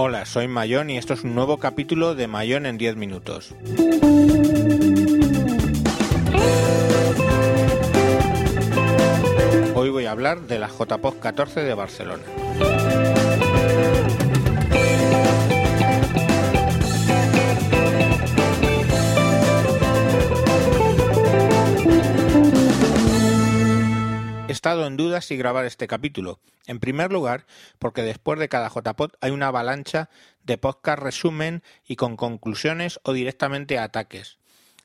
Hola, soy Mayón y esto es un nuevo capítulo de Mayón en 10 minutos. Hoy voy a hablar de la JPOC 14 de Barcelona. En duda si grabar este capítulo. En primer lugar, porque después de cada JPod hay una avalancha de podcast resumen y con conclusiones o directamente ataques.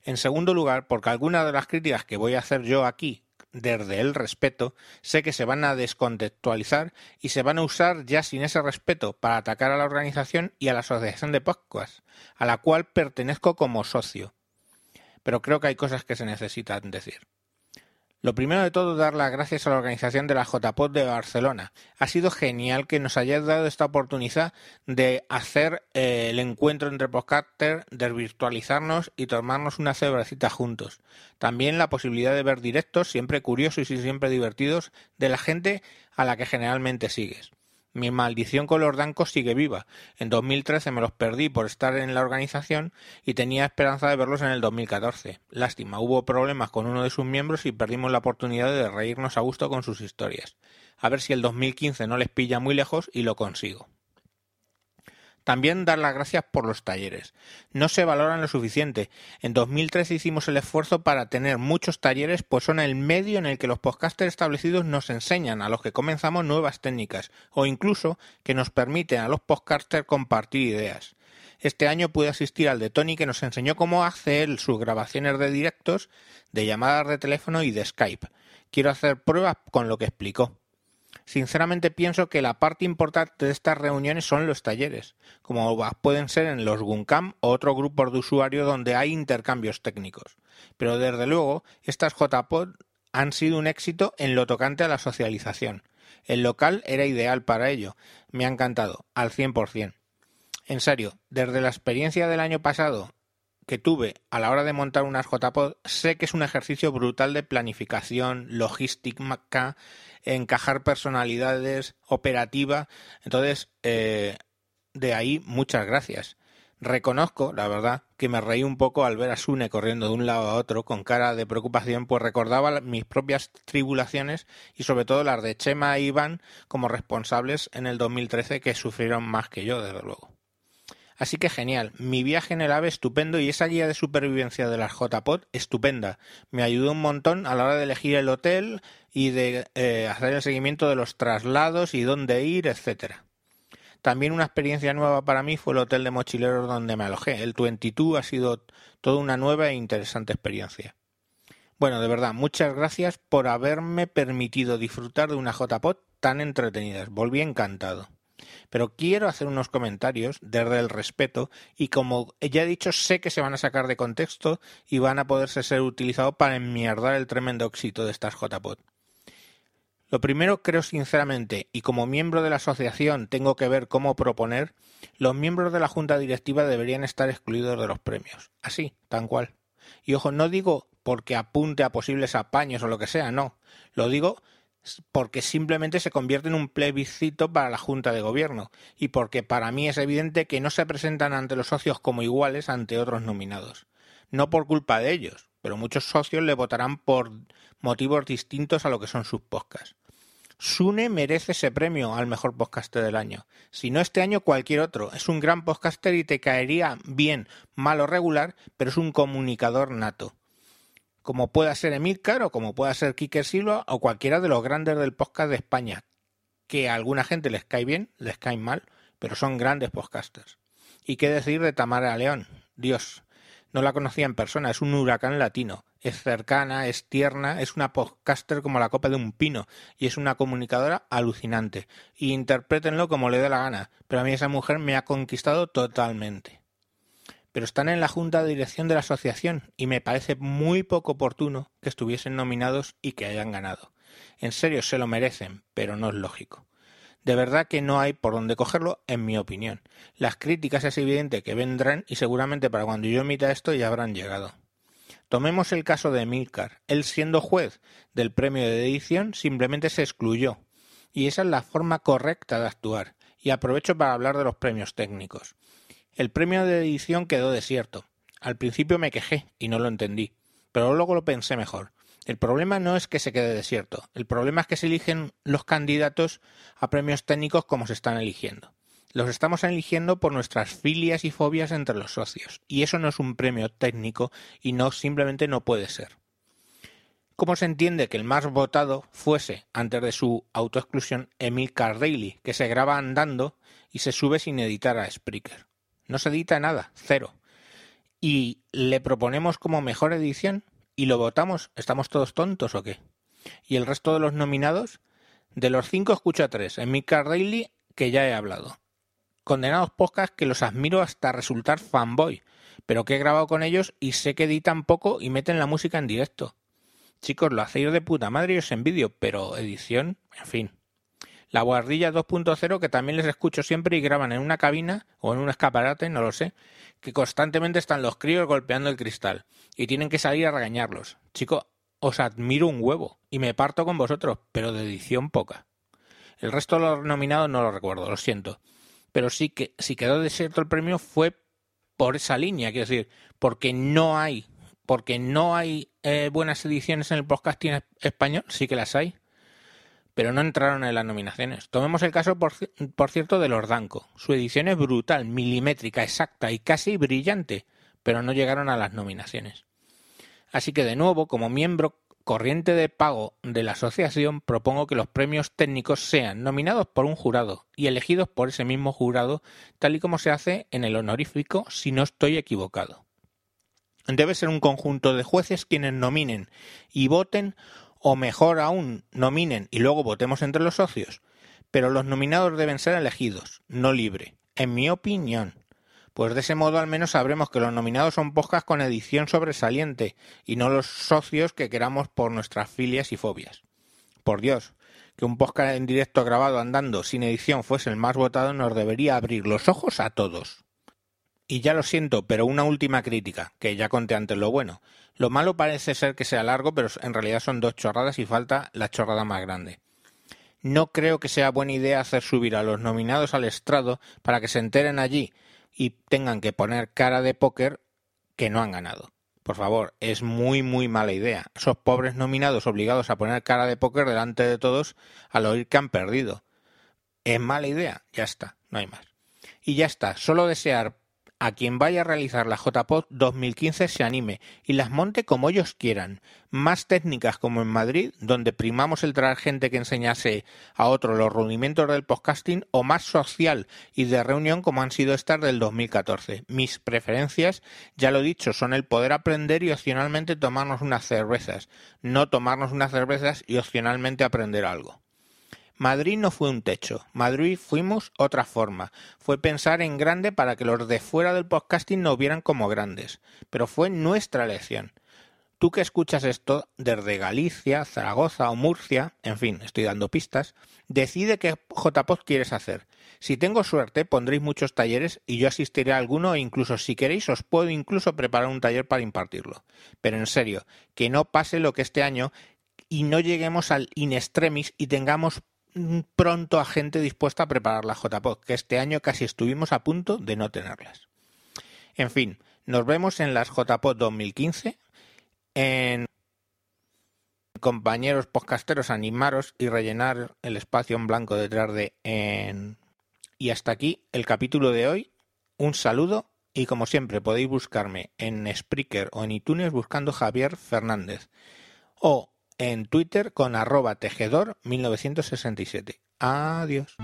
En segundo lugar, porque algunas de las críticas que voy a hacer yo aquí desde el respeto, sé que se van a descontextualizar y se van a usar ya sin ese respeto para atacar a la organización y a la asociación de podcast, a la cual pertenezco como socio. Pero creo que hay cosas que se necesitan decir. Lo primero de todo, dar las gracias a la organización de la JPOD de Barcelona. Ha sido genial que nos hayáis dado esta oportunidad de hacer eh, el encuentro entre podcasters, de virtualizarnos y tomarnos una cebrecita juntos. También la posibilidad de ver directos, siempre curiosos y siempre divertidos, de la gente a la que generalmente sigues. Mi maldición con los dancos sigue viva. En 2013 me los perdí por estar en la organización y tenía esperanza de verlos en el 2014. Lástima, hubo problemas con uno de sus miembros y perdimos la oportunidad de reírnos a gusto con sus historias. A ver si el 2015 no les pilla muy lejos y lo consigo. También dar las gracias por los talleres. No se valoran lo suficiente. En 2013 hicimos el esfuerzo para tener muchos talleres, pues son el medio en el que los podcasters establecidos nos enseñan a los que comenzamos nuevas técnicas, o incluso que nos permiten a los podcasters compartir ideas. Este año pude asistir al de Tony que nos enseñó cómo hacer sus grabaciones de directos, de llamadas de teléfono y de Skype. Quiero hacer pruebas con lo que explicó. Sinceramente pienso que la parte importante de estas reuniones son los talleres, como pueden ser en los Guncam o otros grupos de usuarios donde hay intercambios técnicos. Pero desde luego, estas JPod han sido un éxito en lo tocante a la socialización. El local era ideal para ello. Me ha encantado, al 100%. En serio, desde la experiencia del año pasado que tuve a la hora de montar unas JPod, sé que es un ejercicio brutal de planificación, logística, encajar personalidades, operativa. Entonces, eh, de ahí muchas gracias. Reconozco, la verdad, que me reí un poco al ver a Sune corriendo de un lado a otro con cara de preocupación, pues recordaba mis propias tribulaciones y sobre todo las de Chema e Iván como responsables en el 2013 que sufrieron más que yo, desde luego. Así que genial, mi viaje en el AVE estupendo y esa guía de supervivencia de las JPod estupenda. Me ayudó un montón a la hora de elegir el hotel y de eh, hacer el seguimiento de los traslados y dónde ir, etcétera. También una experiencia nueva para mí fue el hotel de mochileros donde me alojé. El 22 ha sido toda una nueva e interesante experiencia. Bueno, de verdad, muchas gracias por haberme permitido disfrutar de una JPod tan entretenidas. Volví encantado. Pero quiero hacer unos comentarios desde el respeto y como ya he dicho, sé que se van a sacar de contexto y van a poderse ser utilizados para enmierdar el tremendo éxito de estas JPod. Lo primero creo sinceramente, y como miembro de la asociación tengo que ver cómo proponer, los miembros de la junta directiva deberían estar excluidos de los premios. Así, tan cual. Y ojo, no digo porque apunte a posibles apaños o lo que sea, no. Lo digo porque simplemente se convierte en un plebiscito para la Junta de Gobierno y porque para mí es evidente que no se presentan ante los socios como iguales ante otros nominados. No por culpa de ellos, pero muchos socios le votarán por motivos distintos a lo que son sus podcasts. Sune merece ese premio al mejor podcaster del año. Si no este año, cualquier otro. Es un gran podcaster y te caería bien, mal o regular, pero es un comunicador nato como pueda ser Emilcar o como pueda ser Kiker Silva o cualquiera de los grandes del podcast de España, que a alguna gente les cae bien, les cae mal, pero son grandes podcasters. ¿Y qué decir de Tamara León? Dios, no la conocía en persona, es un huracán latino, es cercana, es tierna, es una podcaster como la copa de un pino y es una comunicadora alucinante. Y interprétenlo como le dé la gana, pero a mí esa mujer me ha conquistado totalmente pero están en la junta de dirección de la asociación y me parece muy poco oportuno que estuviesen nominados y que hayan ganado. En serio, se lo merecen, pero no es lógico. De verdad que no hay por dónde cogerlo, en mi opinión. Las críticas es evidente que vendrán y seguramente para cuando yo emita esto ya habrán llegado. Tomemos el caso de Milcar. Él siendo juez del premio de edición simplemente se excluyó. Y esa es la forma correcta de actuar Y aprovecho para hablar de los premios técnicos. El premio de edición quedó desierto. Al principio me quejé y no lo entendí, pero luego lo pensé mejor. El problema no es que se quede desierto, el problema es que se eligen los candidatos a premios técnicos como se están eligiendo. Los estamos eligiendo por nuestras filias y fobias entre los socios, y eso no es un premio técnico y no simplemente no puede ser. ¿Cómo se entiende que el más votado fuese, antes de su autoexclusión, Emil Daily, que se graba andando y se sube sin editar a Spreaker? No se edita nada, cero. Y le proponemos como mejor edición y lo votamos, ¿estamos todos tontos o qué? Y el resto de los nominados, de los cinco escucho a tres, en Mika Daily, que ya he hablado. Condenados podcasts que los admiro hasta resultar fanboy, pero que he grabado con ellos y sé que editan poco y meten la música en directo. Chicos, lo hacéis de puta madre y os envidio, pero edición, en fin. La guardilla 2.0 que también les escucho siempre y graban en una cabina o en un escaparate, no lo sé, que constantemente están los críos golpeando el cristal y tienen que salir a regañarlos. Chico, os admiro un huevo y me parto con vosotros, pero de edición poca. El resto de los nominados no lo recuerdo, lo siento. Pero sí que si quedó desierto el premio fue por esa línea, quiero decir, porque no hay, porque no hay eh, buenas ediciones en el podcasting español, sí que las hay pero no entraron en las nominaciones. Tomemos el caso, por, cierto, de los Danco. Su edición es brutal, milimétrica, exacta y casi brillante, pero no llegaron a las nominaciones. Así que, de nuevo, como miembro corriente de pago de la asociación, propongo que los premios técnicos sean nominados por un jurado y elegidos por ese mismo jurado, tal y como se hace en el honorífico, si no estoy equivocado. Debe ser un conjunto de jueces quienes nominen y voten o mejor aún, nominen y luego votemos entre los socios. Pero los nominados deben ser elegidos, no libre, en mi opinión. Pues de ese modo al menos sabremos que los nominados son podcasts con edición sobresaliente y no los socios que queramos por nuestras filias y fobias. Por Dios, que un podcast en directo grabado andando sin edición fuese el más votado nos debería abrir los ojos a todos. Y ya lo siento, pero una última crítica, que ya conté antes lo bueno. Lo malo parece ser que sea largo, pero en realidad son dos chorradas y falta la chorrada más grande. No creo que sea buena idea hacer subir a los nominados al estrado para que se enteren allí y tengan que poner cara de póker que no han ganado. Por favor, es muy muy mala idea. Esos pobres nominados obligados a poner cara de póker delante de todos al oír que han perdido. Es mala idea, ya está, no hay más. Y ya está, solo desear a quien vaya a realizar la JPOD 2015 se anime y las monte como ellos quieran. Más técnicas como en Madrid, donde primamos el traer gente que enseñase a otro los rudimentos del podcasting, o más social y de reunión como han sido estas del 2014. Mis preferencias, ya lo he dicho, son el poder aprender y opcionalmente tomarnos unas cervezas, no tomarnos unas cervezas y opcionalmente aprender algo. Madrid no fue un techo, Madrid fuimos otra forma. Fue pensar en grande para que los de fuera del podcasting nos vieran como grandes, pero fue nuestra elección. Tú que escuchas esto desde Galicia, Zaragoza o Murcia, en fin, estoy dando pistas, decide qué JPod quieres hacer. Si tengo suerte, pondréis muchos talleres y yo asistiré a alguno e incluso si queréis os puedo incluso preparar un taller para impartirlo. Pero en serio, que no pase lo que este año y no lleguemos al in extremis y tengamos pronto a gente dispuesta a preparar la JPod, que este año casi estuvimos a punto de no tenerlas. En fin, nos vemos en las JPod 2015. En compañeros podcasteros, animaros y rellenar el espacio en blanco detrás de en... Y hasta aquí el capítulo de hoy. Un saludo y como siempre podéis buscarme en Spreaker o en iTunes buscando Javier Fernández. O en Twitter con arroba tejedor 1967. Adiós.